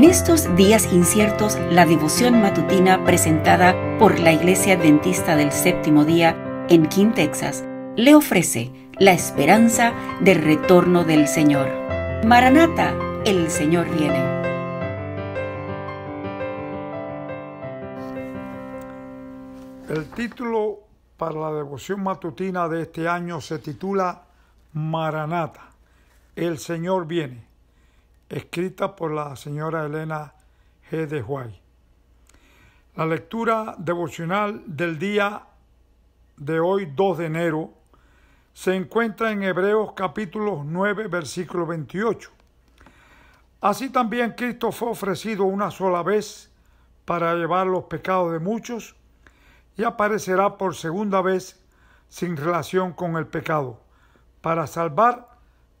En estos días inciertos, la devoción matutina presentada por la Iglesia Adventista del Séptimo Día en King, Texas, le ofrece la esperanza del retorno del Señor. Maranata, el Señor viene. El título para la devoción matutina de este año se titula Maranata, el Señor viene, escrita por la señora Elena G. de Huay. La lectura devocional del día de hoy, 2 de enero, se encuentra en Hebreos capítulo 9, versículo 28. Así también Cristo fue ofrecido una sola vez para llevar los pecados de muchos y aparecerá por segunda vez sin relación con el pecado, para salvar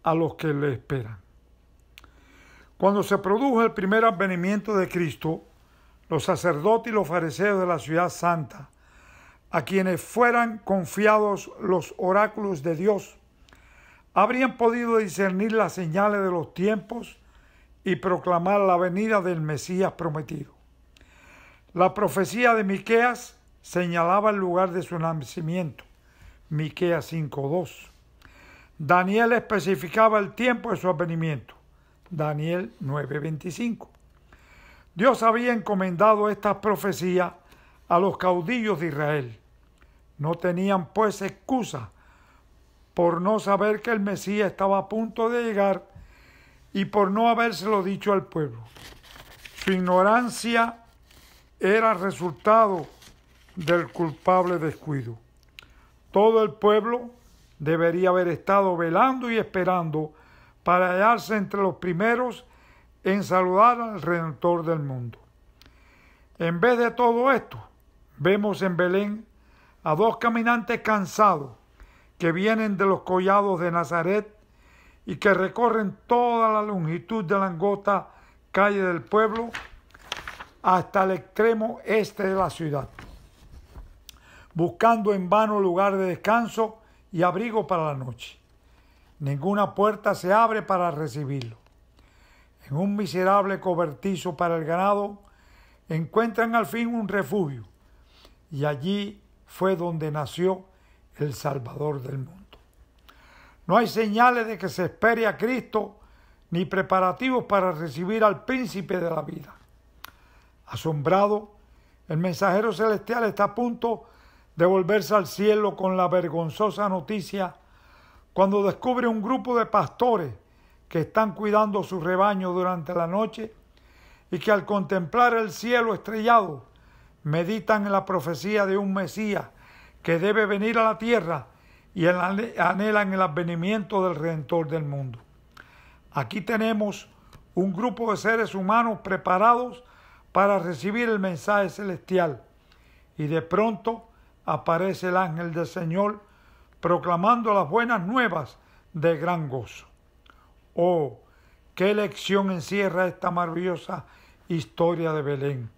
a los que le esperan. Cuando se produjo el primer advenimiento de Cristo, los sacerdotes y los fariseos de la ciudad santa, a quienes fueran confiados los oráculos de Dios, habrían podido discernir las señales de los tiempos y proclamar la venida del Mesías prometido. La profecía de Miqueas señalaba el lugar de su nacimiento, Miqueas 5:2. Daniel especificaba el tiempo de su advenimiento. Daniel 9:25. Dios había encomendado esta profecía a los caudillos de Israel. No tenían pues excusa por no saber que el Mesías estaba a punto de llegar y por no habérselo dicho al pueblo. Su ignorancia era resultado del culpable descuido. Todo el pueblo debería haber estado velando y esperando para hallarse entre los primeros en saludar al Redentor del mundo. En vez de todo esto, vemos en Belén a dos caminantes cansados que vienen de los collados de Nazaret y que recorren toda la longitud de la angota calle del pueblo hasta el extremo este de la ciudad, buscando en vano lugar de descanso y abrigo para la noche. Ninguna puerta se abre para recibirlo. En un miserable cobertizo para el ganado encuentran al fin un refugio y allí fue donde nació el Salvador del mundo. No hay señales de que se espere a Cristo ni preparativos para recibir al príncipe de la vida. Asombrado, el mensajero celestial está a punto de volverse al cielo con la vergonzosa noticia cuando descubre un grupo de pastores que están cuidando su rebaño durante la noche y que al contemplar el cielo estrellado meditan en la profecía de un Mesías que debe venir a la tierra y anhelan el advenimiento del Redentor del mundo. Aquí tenemos un grupo de seres humanos preparados para recibir el mensaje celestial y de pronto aparece el ángel del Señor proclamando las buenas nuevas de gran gozo. Oh, qué lección encierra esta maravillosa historia de Belén.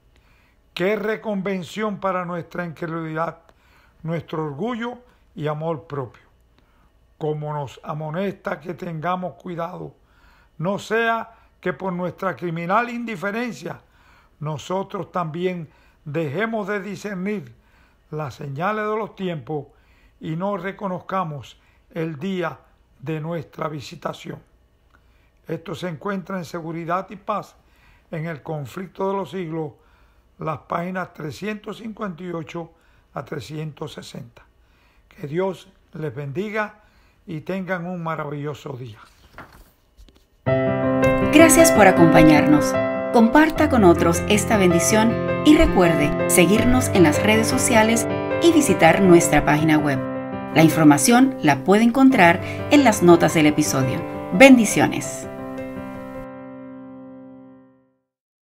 Qué reconvención para nuestra incredulidad, nuestro orgullo y amor propio. Como nos amonesta que tengamos cuidado, no sea que por nuestra criminal indiferencia nosotros también dejemos de discernir las señales de los tiempos y no reconozcamos el día de nuestra visitación. Esto se encuentra en Seguridad y Paz en el conflicto de los siglos, las páginas 358 a 360. Que Dios les bendiga y tengan un maravilloso día. Gracias por acompañarnos. Comparta con otros esta bendición y recuerde seguirnos en las redes sociales y visitar nuestra página web. La información la puede encontrar en las notas del episodio. Bendiciones.